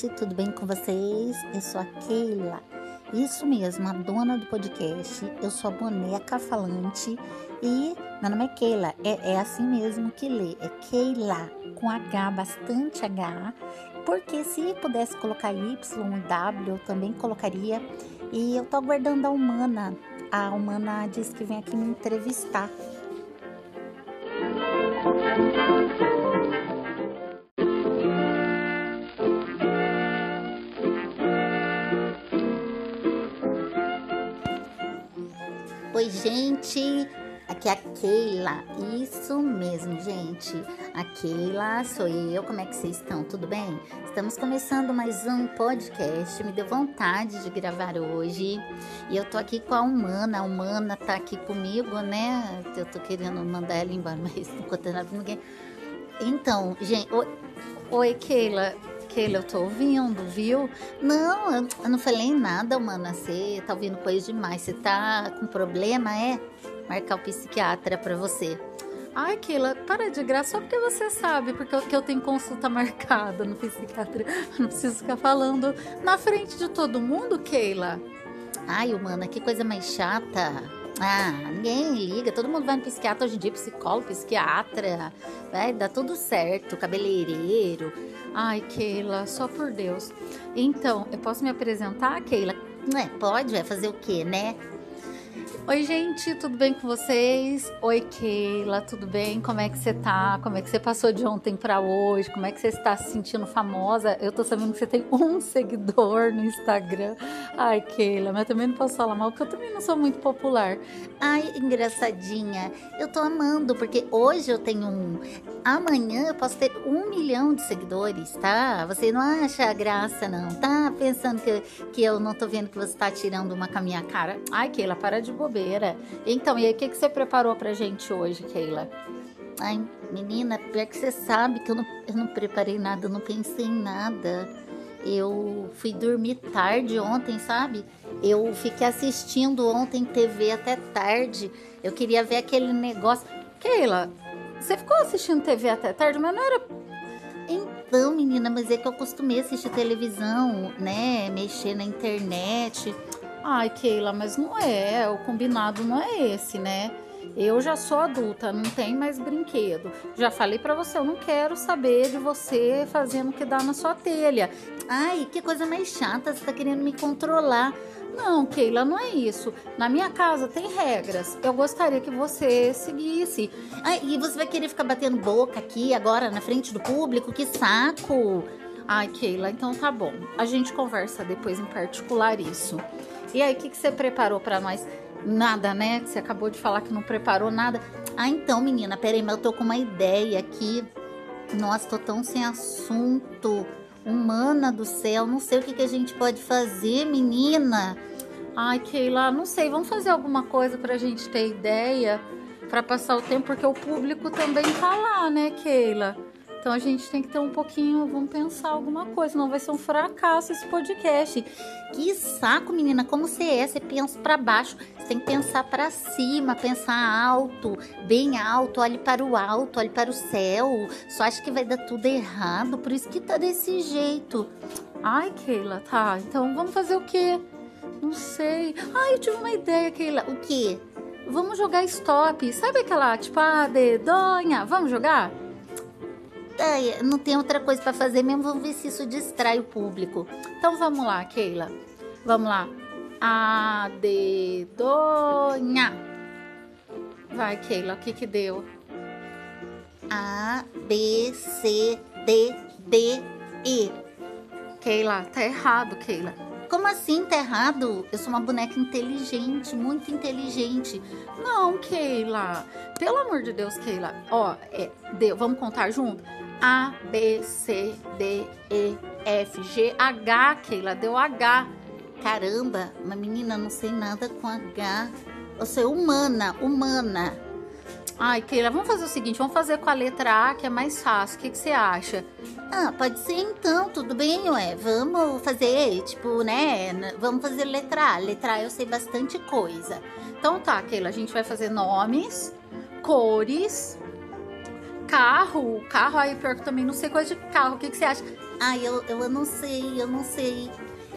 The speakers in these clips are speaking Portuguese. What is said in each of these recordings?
gente, tudo bem com vocês? Eu sou a Keila, isso mesmo, a dona do podcast. Eu sou a boneca falante e meu nome é Keila, é, é assim mesmo que lê, é Keila, com H, bastante H, porque se pudesse colocar Y W, eu também colocaria. E eu tô aguardando a Humana, a Humana disse que vem aqui me entrevistar. Oi, gente. Aqui é a Keila. Isso mesmo, gente. A Keila sou eu. Como é que vocês estão? Tudo bem? Estamos começando mais um podcast. Me deu vontade de gravar hoje. E eu tô aqui com a Humana. A Humana tá aqui comigo, né? Eu tô querendo mandar ela embora, mas não contei nada pra ninguém. Então, gente. Oi Keila. Keila, eu tô ouvindo, viu? Não, eu não falei nada, mana. Você tá ouvindo coisa demais. Você tá com problema, é? Marcar o psiquiatra pra você. Ai, Keila, para de graça só porque você sabe, porque eu, que eu tenho consulta marcada no psiquiatra. não preciso ficar falando na frente de todo mundo, Keila. Ai, humana, que coisa mais chata. Ah, ninguém liga, todo mundo vai no psiquiatra hoje em dia, psicólogo, psiquiatra, vai dar tudo certo, cabeleireiro. Ai, Keila, só por Deus. Então, eu posso me apresentar, Keila? É, pode, vai fazer o quê, né? Oi, gente, tudo bem com vocês? Oi, Keila, tudo bem? Como é que você tá? Como é que você passou de ontem para hoje? Como é que você está se sentindo famosa? Eu tô sabendo que você tem um seguidor no Instagram. Ai, Keila, mas eu também não posso falar mal, porque eu também não sou muito popular. Ai, engraçadinha. Eu tô amando, porque hoje eu tenho um. Amanhã eu posso ter um milhão de seguidores, tá? Você não acha graça, não? Tá pensando que, que eu não tô vendo que você tá tirando uma com a minha cara? Ai, Keila, para de bobeira bobeira. Então, e aí, o que, que você preparou pra gente hoje, Keila? Ai, menina, pior que você sabe que eu não, eu não preparei nada, eu não pensei em nada. Eu fui dormir tarde ontem, sabe? Eu fiquei assistindo ontem TV até tarde. Eu queria ver aquele negócio. Keila, você ficou assistindo TV até tarde, mas não era. Então, menina, mas é que eu costumei assistir televisão, né? Mexer na internet. Ai, Keila, mas não é, o combinado não é esse, né? Eu já sou adulta, não tem mais brinquedo. Já falei para você, eu não quero saber de você fazendo o que dá na sua telha. Ai, que coisa mais chata, você tá querendo me controlar. Não, Keila, não é isso. Na minha casa tem regras. Eu gostaria que você seguisse. Ai, e você vai querer ficar batendo boca aqui agora na frente do público? Que saco! Ai, Keila, então tá bom. A gente conversa depois em particular isso. E aí, o que, que você preparou para nós? Nada, né? Você acabou de falar que não preparou nada. Ah, então, menina, peraí, mas eu tô com uma ideia aqui. Nossa, tô tão sem assunto. Humana do céu, não sei o que, que a gente pode fazer, menina. Ai, Keila, não sei, vamos fazer alguma coisa pra gente ter ideia, para passar o tempo, porque o público também tá lá, né, Keila? Então a gente tem que ter um pouquinho, vamos pensar alguma coisa, não vai ser um fracasso esse podcast. Que saco, menina, como você é? Você pensa para baixo, você tem que pensar para cima, pensar alto, bem alto, olhe para o alto, olhe para o céu. Só acha que vai dar tudo errado, por isso que tá desse jeito. Ai, Keila, tá. Então vamos fazer o quê? Não sei. Ai, eu tive uma ideia, Keila. O quê? Vamos jogar stop. Sabe aquela, tipo, a dedonha? Vamos jogar? Não tem outra coisa para fazer mesmo, vamos ver se isso distrai o público. Então vamos lá, Keila. Vamos lá. A dedonha. Vai, Keila, o que que deu? A, B, C, D, D, E. Keila, tá errado, Keila. Como assim tá errado? Eu sou uma boneca inteligente, muito inteligente. Não, Keila. Pelo amor de Deus, Keila. Ó, é, deu, vamos contar junto? A, B, C, D, E, F, G, H, Keila, deu H. Caramba, uma menina não sei nada com H. Você é humana, humana. Ai, Keila, vamos fazer o seguinte, vamos fazer com a letra A, que é mais fácil. O que, que você acha? Ah, pode ser então, tudo bem, ué. Vamos fazer, tipo, né? Vamos fazer letra A. Letra A eu sei bastante coisa. Então tá, Keila, a gente vai fazer nomes, cores, carro, carro aí pior que também não sei coisa de carro. O que, que você acha? Ai, eu, eu não sei, eu não sei.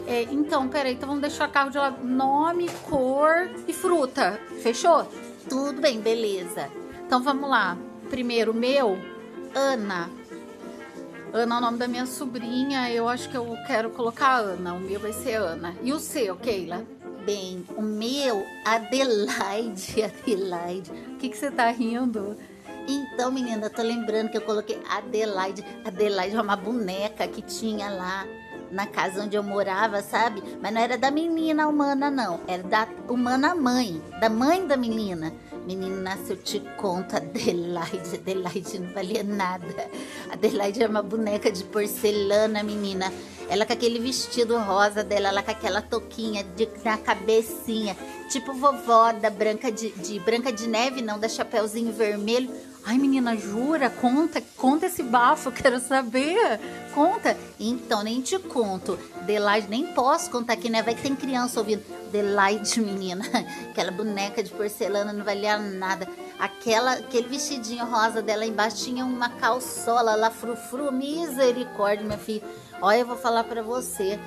É, então, peraí, então vamos deixar carro de lado. Nome, cor e fruta. Fechou? Tudo bem, beleza. Então vamos lá. Primeiro, meu, Ana. Ana é o nome da minha sobrinha. Eu acho que eu quero colocar Ana. O meu vai ser Ana. E o seu, Keila? Bem, o meu, Adelaide. Adelaide. O que, que você tá rindo? Então, menina, tô lembrando que eu coloquei Adelaide. Adelaide é uma boneca que tinha lá na casa onde eu morava, sabe? Mas não era da menina humana, não. Era da humana mãe, da mãe da menina. Menina, se eu te conto, Adelaide, Adelaide não valia nada. Adelaide é uma boneca de porcelana, menina. Ela com aquele vestido rosa dela, ela com aquela touquinha de, na cabecinha, tipo vovó da Branca de, de Branca de Neve, não, da Chapeuzinho Vermelho. Ai, menina, jura? Conta, conta esse bafo, quero saber. Conta. Então, nem te conto. Adelaide, nem posso contar aqui, né? Vai que tem criança ouvindo. Adelaide, menina. Aquela boneca de porcelana não valia nada. Aquela, aquele vestidinho rosa dela embaixo tinha uma calçola lá, frufru, misericórdia, minha filha. Olha, eu vou falar para você.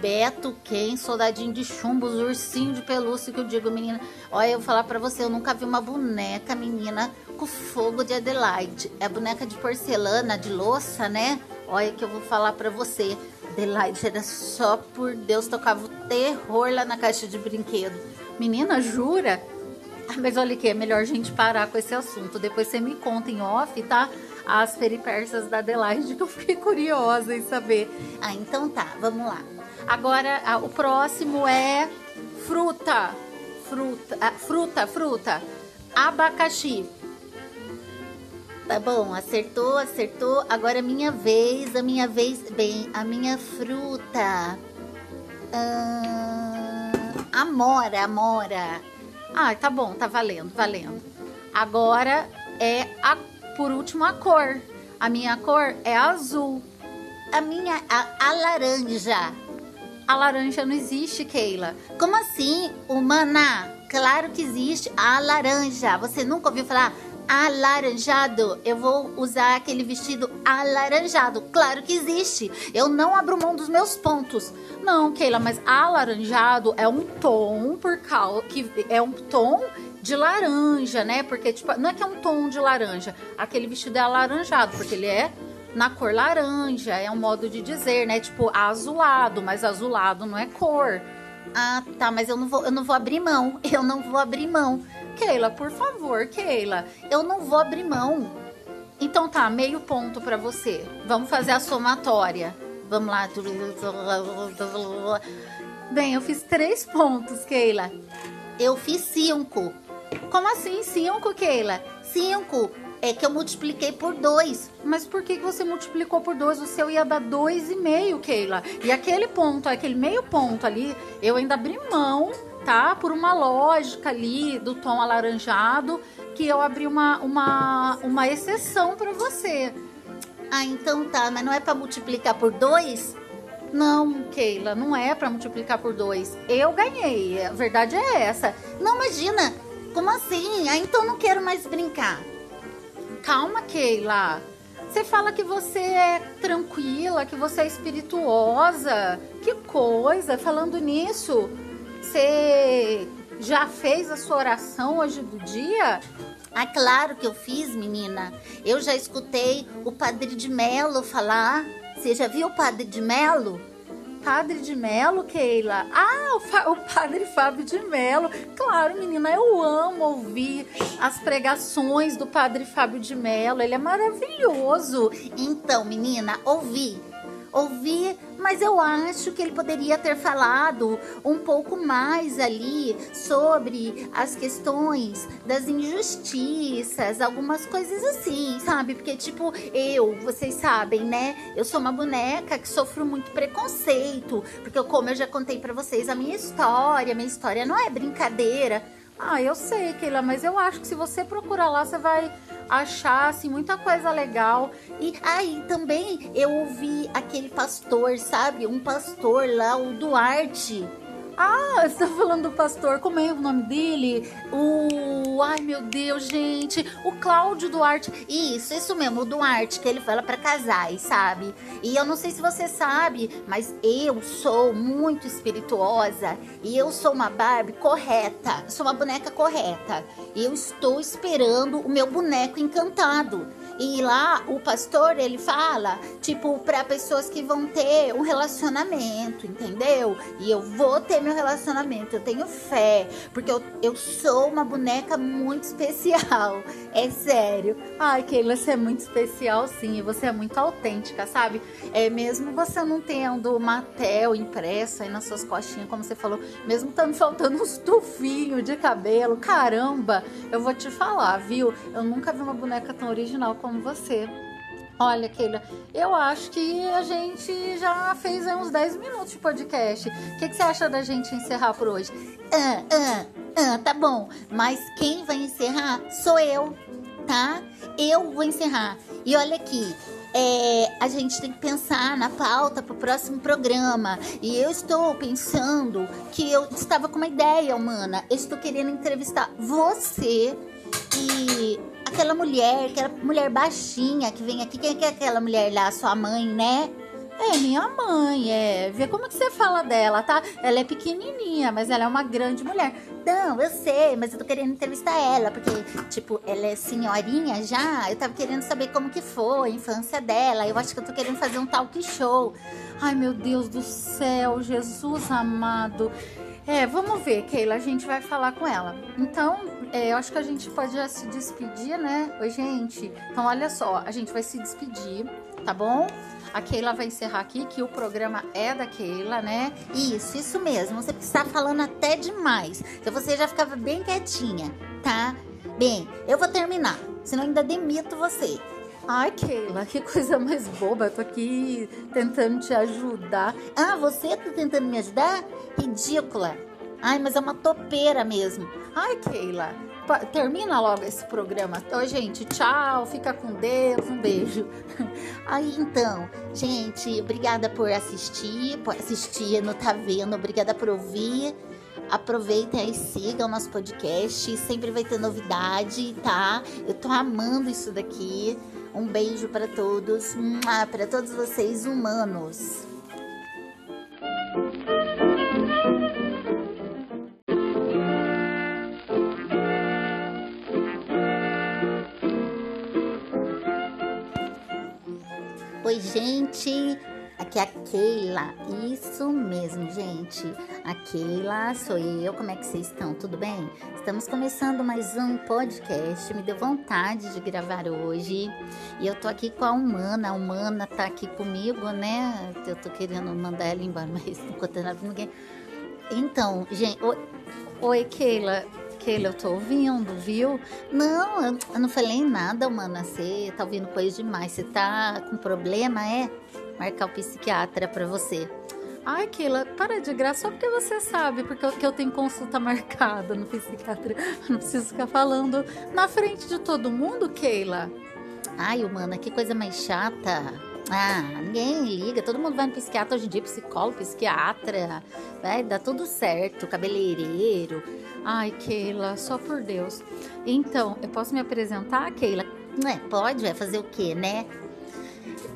Beto, quem, soldadinho de chumbo, os ursinhos de pelúcia que eu digo, menina. Olha, eu vou falar para você, eu nunca vi uma boneca, menina, com fogo de Adelaide. É boneca de porcelana, de louça, né? Olha que eu vou falar para você. Adelaide era só por Deus, tocava o terror lá na caixa de brinquedo. Menina, jura? Ah, mas olha que é melhor a gente parar com esse assunto. Depois você me conta em off, tá? As peripécias da Adelaide, que eu fiquei curiosa em saber. Ah, então tá, vamos lá. Agora, ah, o próximo é fruta. Fruta, ah, fruta, fruta. Abacaxi. Tá bom, acertou, acertou. Agora é minha vez, a minha vez. Bem, a minha fruta. Ah, amora, amora. Ah, tá bom, tá valendo, valendo. Agora é a, por último a cor. A minha cor é azul. A minha, a, a laranja. A laranja não existe, Keila. Como assim? Humana? Claro que existe. A laranja. Você nunca ouviu falar alaranjado? Eu vou usar aquele vestido alaranjado. Claro que existe. Eu não abro mão dos meus pontos. Não, Keila, mas alaranjado é um tom por causa que é um tom de laranja, né? Porque tipo, não é que é um tom de laranja. Aquele vestido é alaranjado, porque ele é na cor laranja, é um modo de dizer, né? Tipo azulado, mas azulado não é cor. Ah, tá, mas eu não vou, eu não vou abrir mão. Eu não vou abrir mão. Keila, por favor, Keila, eu não vou abrir mão. Então tá, meio ponto para você. Vamos fazer a somatória. Vamos lá. Bem, eu fiz três pontos, Keila. Eu fiz cinco. Como assim cinco, Keila? Cinco. É que eu multipliquei por dois. Mas por que, você multiplicou por dois? O seu ia dar dois e meio, Keila. E aquele ponto, aquele meio ponto ali, eu ainda abri mão, tá? Por uma lógica ali do tom alaranjado, que eu abri uma, uma, uma exceção para você. Ah, então tá. Mas não é para multiplicar por dois? Não, Keila, não é para multiplicar por dois. Eu ganhei. A verdade é essa. Não, imagina. Como assim? Ah, então não quero mais brincar. Calma, Keila. Você fala que você é tranquila, que você é espirituosa. Que coisa! Falando nisso, você já fez a sua oração hoje do dia? Ah, claro que eu fiz, menina. Eu já escutei o Padre de Melo falar. Você já viu o Padre de Melo? Padre de Melo, Keila? Ah, o, o, Padre Fábio de Melo. Claro, menina, eu amo ouvir as pregações do Padre Fábio de Melo. Ele é maravilhoso. Então, menina, ouvi ouvir, mas eu acho que ele poderia ter falado um pouco mais ali sobre as questões das injustiças, algumas coisas assim, sabe? Porque, tipo, eu, vocês sabem, né? Eu sou uma boneca que sofro muito preconceito, porque, como eu já contei para vocês, a minha história, minha história não é brincadeira. Ah, eu sei, Keila, mas eu acho que se você procurar lá, você vai achar assim, muita coisa legal. E aí ah, também eu ouvi aquele pastor, sabe? Um pastor lá, o Duarte. Ah, você tá falando do pastor, como é o nome dele? O. Ai meu Deus, gente. O Cláudio Duarte. Isso, isso mesmo, o Duarte, que ele fala para casais, sabe? E eu não sei se você sabe, mas eu sou muito espirituosa e eu sou uma Barbie correta. Sou uma boneca correta. E eu estou esperando o meu boneco encantado. E lá o pastor ele fala, tipo, para pessoas que vão ter um relacionamento, entendeu? E eu vou ter meu relacionamento, eu tenho fé, porque eu, eu sou uma boneca muito especial, é sério. Ai, Keila, você é muito especial sim, e você é muito autêntica, sabe? É mesmo você não tendo uma tel impressa aí nas suas costinhas, como você falou, mesmo estando faltando uns tufinhos de cabelo, caramba, eu vou te falar, viu? Eu nunca vi uma boneca tão original como você. Olha, Keila, eu acho que a gente já fez uns 10 minutos de podcast. O que, que, você acha da gente encerrar por hoje? Ah, ah, ah, tá bom. Mas quem vai encerrar sou eu, tá? Eu vou encerrar. E olha aqui, é, a gente tem que pensar na pauta para o próximo programa. E eu estou pensando que eu estava com uma ideia humana. Eu estou querendo entrevistar você e aquela mulher, aquela mulher baixinha que vem aqui. Quem é, é aquela mulher lá? Sua mãe, né? É minha mãe, é. Vê como que você fala dela, tá? Ela é pequenininha, mas ela é uma grande mulher. Não, eu sei, mas eu tô querendo entrevistar ela, porque, tipo, ela é senhorinha já. Eu tava querendo saber como que foi a infância dela. Eu acho que eu tô querendo fazer um talk show. Ai, meu Deus do céu, Jesus amado. É, vamos ver, Keila, a gente vai falar com ela. Então, é, eu acho que a gente pode já se despedir, né? Oi, gente. Então, olha só, a gente vai se despedir, tá bom? A Keila vai encerrar aqui, que o programa é da Keila, né? Isso, isso mesmo. Você está falando até demais. Então, você já ficava bem quietinha, tá? Bem, eu vou terminar, senão ainda demito você. Ai, Keila, que coisa mais boba. Eu tô aqui tentando te ajudar. Ah, você tá tentando me ajudar? Ridícula. Ai, mas é uma topeira mesmo. Ai, Keila, termina logo esse programa. Oi, gente, tchau, fica com Deus, um beijo. Aí, então, gente, obrigada por assistir, por assistir, não tá vendo, obrigada por ouvir. Aproveitem e sigam o nosso podcast, sempre vai ter novidade, tá? Eu tô amando isso daqui. Um beijo para todos, para todos vocês humanos. Oi, gente. Aqui é a Keila. Isso mesmo, gente. A Keila sou eu. Como é que vocês estão? Tudo bem? Estamos começando mais um podcast. Me deu vontade de gravar hoje. E eu tô aqui com a Humana. A Humana tá aqui comigo, né? Eu tô querendo mandar ela embora, mas não contando nada pra ninguém. Então, gente. Oi, oi Keila. Keila, eu tô ouvindo, viu? Não, eu não falei nada, Humana. Você tá ouvindo coisa demais. Você tá com problema, é? Marcar o psiquiatra para você. Ai, Keila, para de graça só porque você sabe, porque eu, que eu tenho consulta marcada no psiquiatra. Não preciso ficar falando na frente de todo mundo, Keila. Ai, humana, que coisa mais chata. Ah, ninguém liga, todo mundo vai no psiquiatra hoje em dia, psicólogo, psiquiatra, vai dar tudo certo, cabeleireiro. Ai, Keila, só por Deus. Então, eu posso me apresentar, Keila? É, pode, vai fazer o quê, né?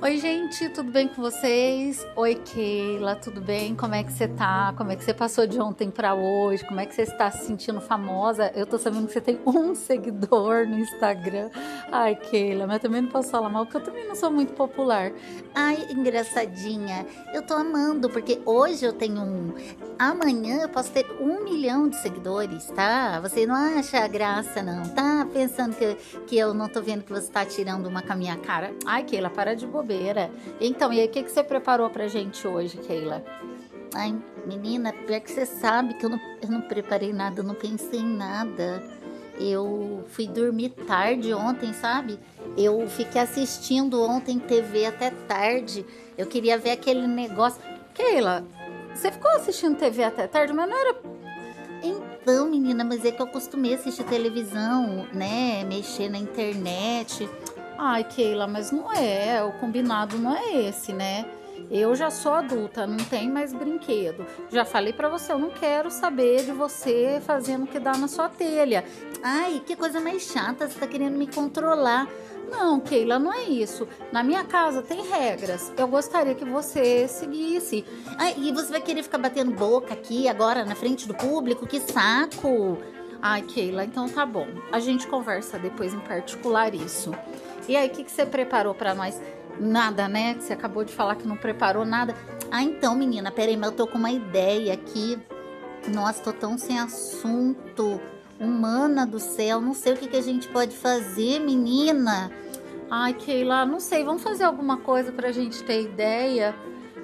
Oi, gente, tudo bem com vocês? Oi, Keila, tudo bem? Como é que você tá? Como é que você passou de ontem para hoje? Como é que você está se sentindo famosa? Eu tô sabendo que você tem um seguidor no Instagram. Ai, Keila, mas também não posso falar mal, porque eu também não sou muito popular. Ai, engraçadinha. Eu tô amando, porque hoje eu tenho um. Amanhã eu posso ter um milhão de seguidores, tá? Você não acha graça, não? Tá pensando que, que eu não tô vendo que você tá tirando uma com a minha cara? Ai, Keila, para de bobeira. Então, e aí, o que, que você preparou pra gente hoje, Keila? Ai, menina, pior que você sabe que eu não, eu não preparei nada, eu não pensei em nada. Eu fui dormir tarde ontem, sabe? Eu fiquei assistindo ontem TV até tarde. Eu queria ver aquele negócio. Keila, você ficou assistindo TV até tarde, mas não era. Então, menina, mas é que eu costumei assistir televisão, né? Mexer na internet. Ai, Keila, mas não é. O combinado não é esse, né? Eu já sou adulta, não tem mais brinquedo. Já falei para você, eu não quero saber de você fazendo o que dá na sua telha. Ai, que coisa mais chata, você tá querendo me controlar. Não, Keila, não é isso. Na minha casa tem regras. Eu gostaria que você seguisse. Ai, e você vai querer ficar batendo boca aqui agora na frente do público? Que saco! Ai, Keila, então tá bom. A gente conversa depois em particular isso. E aí, o que, que você preparou para nós? Nada, né? Você acabou de falar que não preparou nada. Ah, então, menina, peraí, mas eu tô com uma ideia aqui. Nossa, tô tão sem assunto. Humana do céu, não sei o que, que a gente pode fazer, menina. Ai, Keila, não sei, vamos fazer alguma coisa pra gente ter ideia,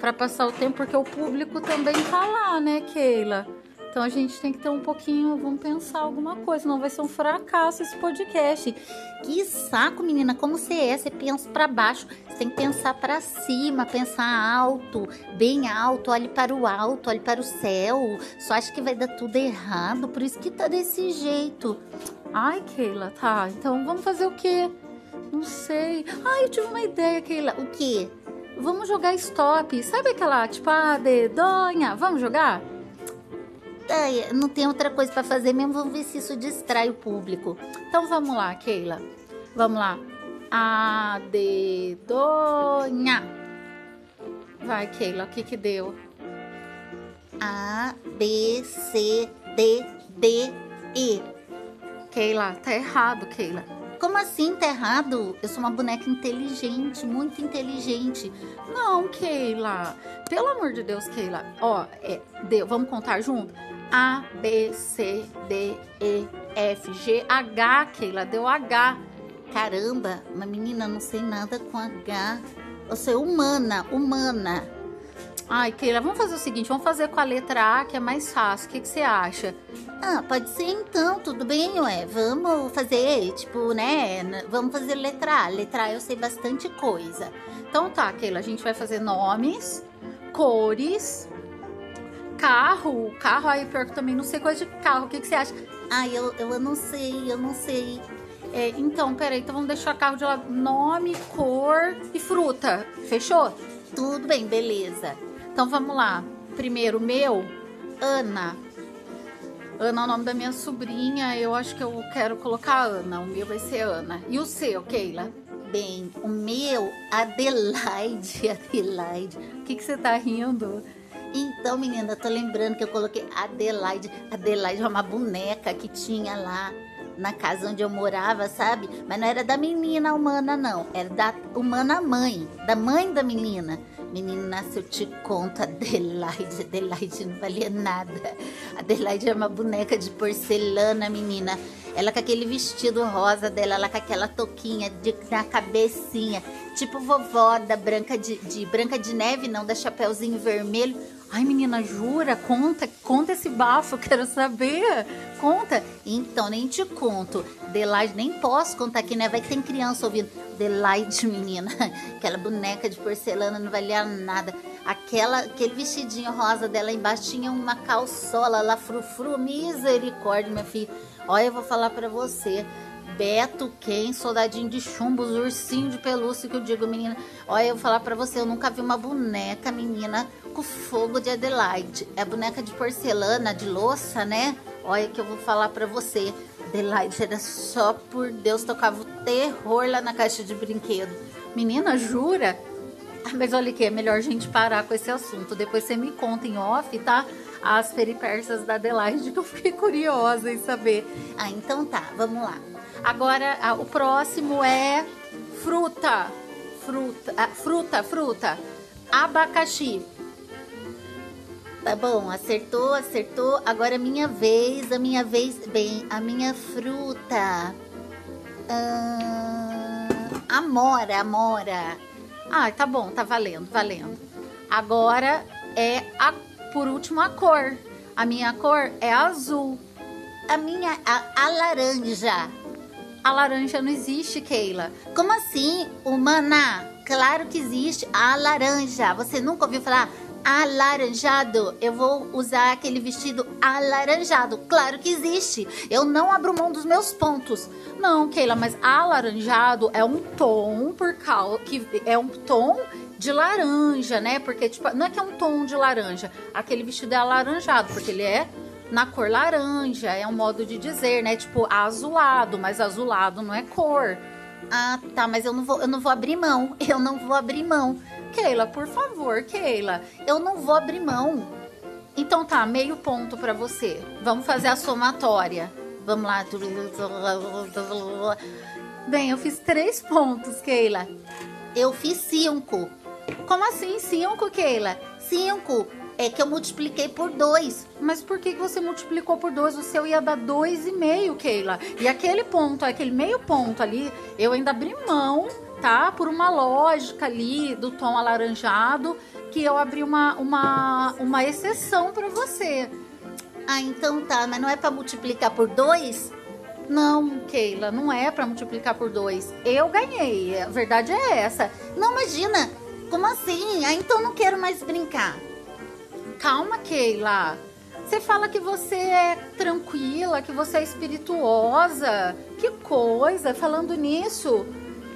para passar o tempo, porque o público também tá lá, né, Keila? Então a gente tem que ter um pouquinho, vamos pensar alguma coisa, não vai ser um fracasso esse podcast. Que saco, menina, como você é? Você pensa para baixo, você tem que pensar para cima, pensar alto, bem alto, olhe para o alto, olhe para o céu. Só acha que vai dar tudo errado, por isso que tá desse jeito. Ai, Keila, tá. Então vamos fazer o quê? Não sei. Ai, eu tive uma ideia, Keila. O quê? Vamos jogar stop. Sabe aquela, tipo, a dedonha? Vamos jogar? Ai, não tem outra coisa para fazer mesmo, vamos ver se isso distrai o público. Então vamos lá, Keila. Vamos lá. A dedonha. Vai, Keila, o que que deu? A, B, C, D, D, E. Keila, tá errado, Keila. Como assim tá errado? Eu sou uma boneca inteligente, muito inteligente. Não, Keila. Pelo amor de Deus, Keila. Ó, é, deu. Vamos contar junto? A, B, C, D, E, F, G, H, Keila, deu H. Caramba, uma menina não sei nada com H. Eu sou humana, humana. Ai, Keila, vamos fazer o seguinte, vamos fazer com a letra A, que é mais fácil. O que, que você acha? Ah, pode ser então, tudo bem, ué. Vamos fazer, tipo, né? Vamos fazer letra A. Letra A eu sei bastante coisa. Então tá, Keila, a gente vai fazer nomes, cores, carro, carro, aí pior que eu também não sei coisa de carro. O que, que você acha? Ai, eu, eu não sei, eu não sei. É, então, peraí, então vamos deixar carro de lado. Nome, cor e fruta. Fechou? Tudo bem, beleza. Então vamos lá. Primeiro, meu, Ana. Ana é o nome da minha sobrinha. Eu acho que eu quero colocar Ana. O meu vai ser Ana. E o seu, Keila? Bem, o meu, Adelaide. Adelaide. O que, que você tá rindo? Então, menina, tô lembrando que eu coloquei Adelaide. Adelaide é uma boneca que tinha lá na casa onde eu morava, sabe? Mas não era da menina humana, não. Era da humana mãe, da mãe da menina. Menina, se eu te conto, Adelaide, Adelaide não valia nada. Adelaide é uma boneca de porcelana, menina. Ela com aquele vestido rosa dela, ela com aquela touquinha de, na cabecinha, tipo vovó da Branca de, de Branca de Neve, não, da Chapeuzinho Vermelho. Ai, menina, jura? Conta, conta esse bafo, quero saber. Conta. Então, nem te conto. Adelaide, nem posso contar aqui, né? Vai que tem criança ouvindo. Adelaide, menina. Aquela boneca de porcelana não valia nada. Aquela, aquele vestidinho rosa dela embaixo tinha uma calçola lá, frufru. Misericórdia, minha filha. Olha, eu vou falar para você. Beto, Ken, soldadinho de chumbo, os ursinhos de pelúcia que eu digo, menina. Olha, eu vou falar pra você, eu nunca vi uma boneca, menina, com fogo de Adelaide. É boneca de porcelana, de louça, né? Olha que eu vou falar pra você. Adelaide era só por Deus, tocava o terror lá na caixa de brinquedo. Menina, jura? Ah, mas olha que é melhor a gente parar com esse assunto. Depois você me conta em off, tá? As peripécias da Adelaide, que eu fiquei curiosa em saber. Ah, então tá, vamos lá. Agora, o próximo é fruta. Fruta, ah, fruta, fruta. Abacaxi. Tá bom, acertou, acertou. Agora é minha vez, a minha vez. Bem, a minha fruta. Ah, amora, amora. Ah, tá bom, tá valendo, valendo. Agora é a, por último a cor. A minha cor é azul. A minha, a, a laranja. A laranja não existe, Keila. Como assim, humana? Claro que existe a laranja. Você nunca ouviu falar alaranjado? Eu vou usar aquele vestido alaranjado. Claro que existe. Eu não abro mão dos meus pontos. Não, Keila, mas alaranjado é um tom por causa que é um tom de laranja, né? Porque, tipo, não é que é um tom de laranja. Aquele vestido é alaranjado, porque ele é na cor laranja, é um modo de dizer, né? Tipo, azulado, mas azulado não é cor. Ah, tá, mas eu não vou, eu não vou abrir mão. Eu não vou abrir mão. Keila, por favor, Keila, eu não vou abrir mão. Então tá, meio ponto para você. Vamos fazer a somatória. Vamos lá. Bem, eu fiz três pontos, Keila. Eu fiz cinco. Como assim cinco, Keila? Cinco. É que eu multipliquei por dois. Mas por que você multiplicou por dois? O seu ia dar dois e meio, Keila. E aquele ponto, aquele meio ponto ali, eu ainda abri mão, tá? Por uma lógica ali do tom alaranjado, que eu abri uma, uma, uma exceção para você. Ah, então tá, mas não é para multiplicar por dois? Não, Keila, não é para multiplicar por dois. Eu ganhei, a verdade é essa. Não, imagina, como assim? Ah, então não quero mais brincar. Calma, Keila. Você fala que você é tranquila, que você é espirituosa. Que coisa! Falando nisso,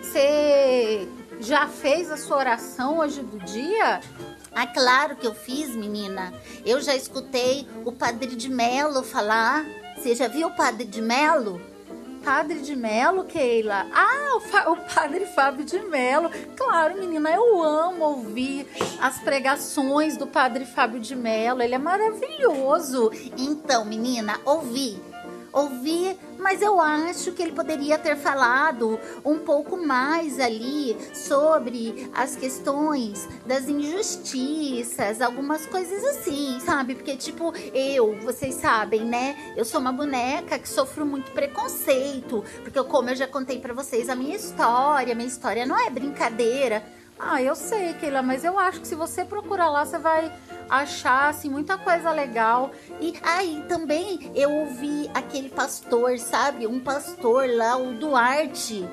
você já fez a sua oração hoje do dia? Ah, claro que eu fiz, menina. Eu já escutei o Padre de Melo falar. Você já viu o Padre de Melo? Padre de Melo, Keila? Ah, o, o, Padre Fábio de Melo. Claro, menina, eu amo ouvir as pregações do Padre Fábio de Melo. Ele é maravilhoso. Então, menina, ouvi ouvir, mas eu acho que ele poderia ter falado um pouco mais ali sobre as questões das injustiças, algumas coisas assim, sabe? Porque, tipo, eu, vocês sabem, né? Eu sou uma boneca que sofro muito preconceito, porque, como eu já contei para vocês, a minha história, minha história não é brincadeira. Ah, eu sei, Keila, mas eu acho que se você procurar lá, você vai achar assim, muita coisa legal. E aí ah, também eu ouvi aquele pastor, sabe? Um pastor lá, o Duarte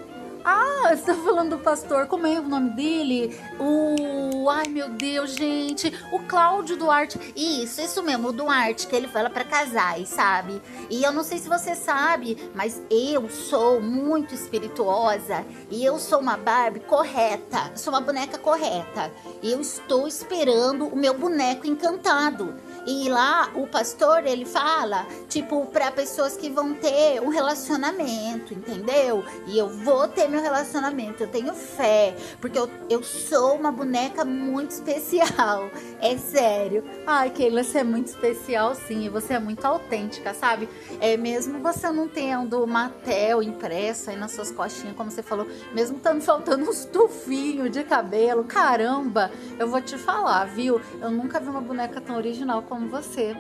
ah, você tá falando do pastor, como é o nome dele? O. Ai meu Deus, gente. O Cláudio Duarte. Isso, isso mesmo, o Duarte, que ele fala para casais, sabe? E eu não sei se você sabe, mas eu sou muito espirituosa e eu sou uma Barbie correta. Sou uma boneca correta. E eu estou esperando o meu boneco encantado. E lá o pastor ele fala, tipo, para pessoas que vão ter um relacionamento, entendeu? E eu vou ter meu relacionamento, eu tenho fé, porque eu, eu sou uma boneca muito especial. É sério. Ai, Keila, você é muito especial, sim, e você é muito autêntica, sabe? É mesmo você não tendo uma tel impressa aí nas suas costinhas, como você falou, mesmo estando faltando uns tufinhos de cabelo, caramba, eu vou te falar, viu? Eu nunca vi uma boneca tão original como como você.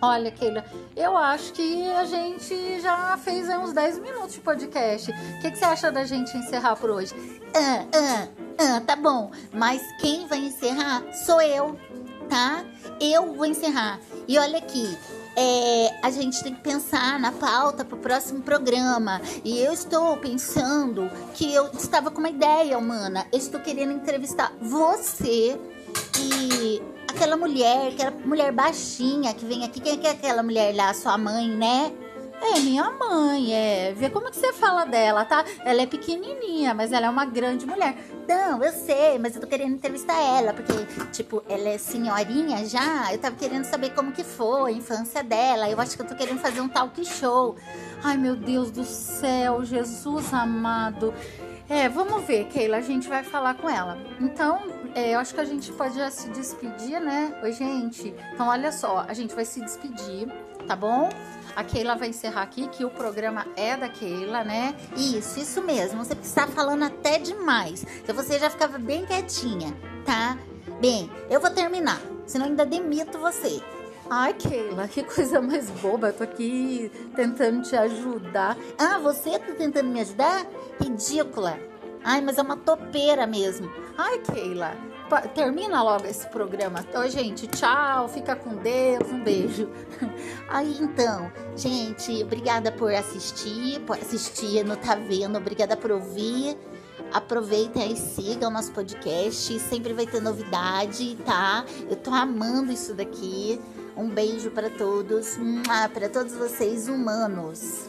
Olha, Keila, eu acho que a gente já fez uns 10 minutos de podcast. O que, que, você acha da gente encerrar por hoje? Ah, ah, ah, tá bom. Mas quem vai encerrar sou eu, tá? Eu vou encerrar. E olha aqui, é, a gente tem que pensar na pauta para o próximo programa. E eu estou pensando que eu estava com uma ideia, humana. Eu estou querendo entrevistar você e aquela mulher, aquela mulher baixinha que vem aqui. Quem é aquela mulher lá? Sua mãe, né? É minha mãe, é. Vê como que você fala dela, tá? Ela é pequenininha, mas ela é uma grande mulher. Não, eu sei, mas eu tô querendo entrevistar ela, porque, tipo, ela é senhorinha já. Eu tava querendo saber como que foi a infância dela. Eu acho que eu tô querendo fazer um talk show. Ai, meu Deus do céu, Jesus amado. É, vamos ver, Keila, a gente vai falar com ela. Então, é, eu acho que a gente pode já se despedir, né? Oi, gente. Então, olha só, a gente vai se despedir, tá bom? A Keila vai encerrar aqui, que o programa é da Keila, né? Isso, isso mesmo. Você está falando até demais. Então você já ficava bem quietinha, tá? Bem, eu vou terminar, senão ainda demito você. Ai, Keila, que coisa mais boba. Eu tô aqui tentando te ajudar. Ah, você tá tentando me ajudar? Ridícula. Ai, mas é uma topeira mesmo. Ai, Keila, termina logo esse programa. Então, gente, tchau, fica com Deus, um beijo. Aí, então, gente, obrigada por assistir, por assistir, não tá vendo, obrigada por ouvir. Aproveitem e sigam o nosso podcast, sempre vai ter novidade, tá? Eu tô amando isso daqui. Um beijo para todos, para todos vocês humanos.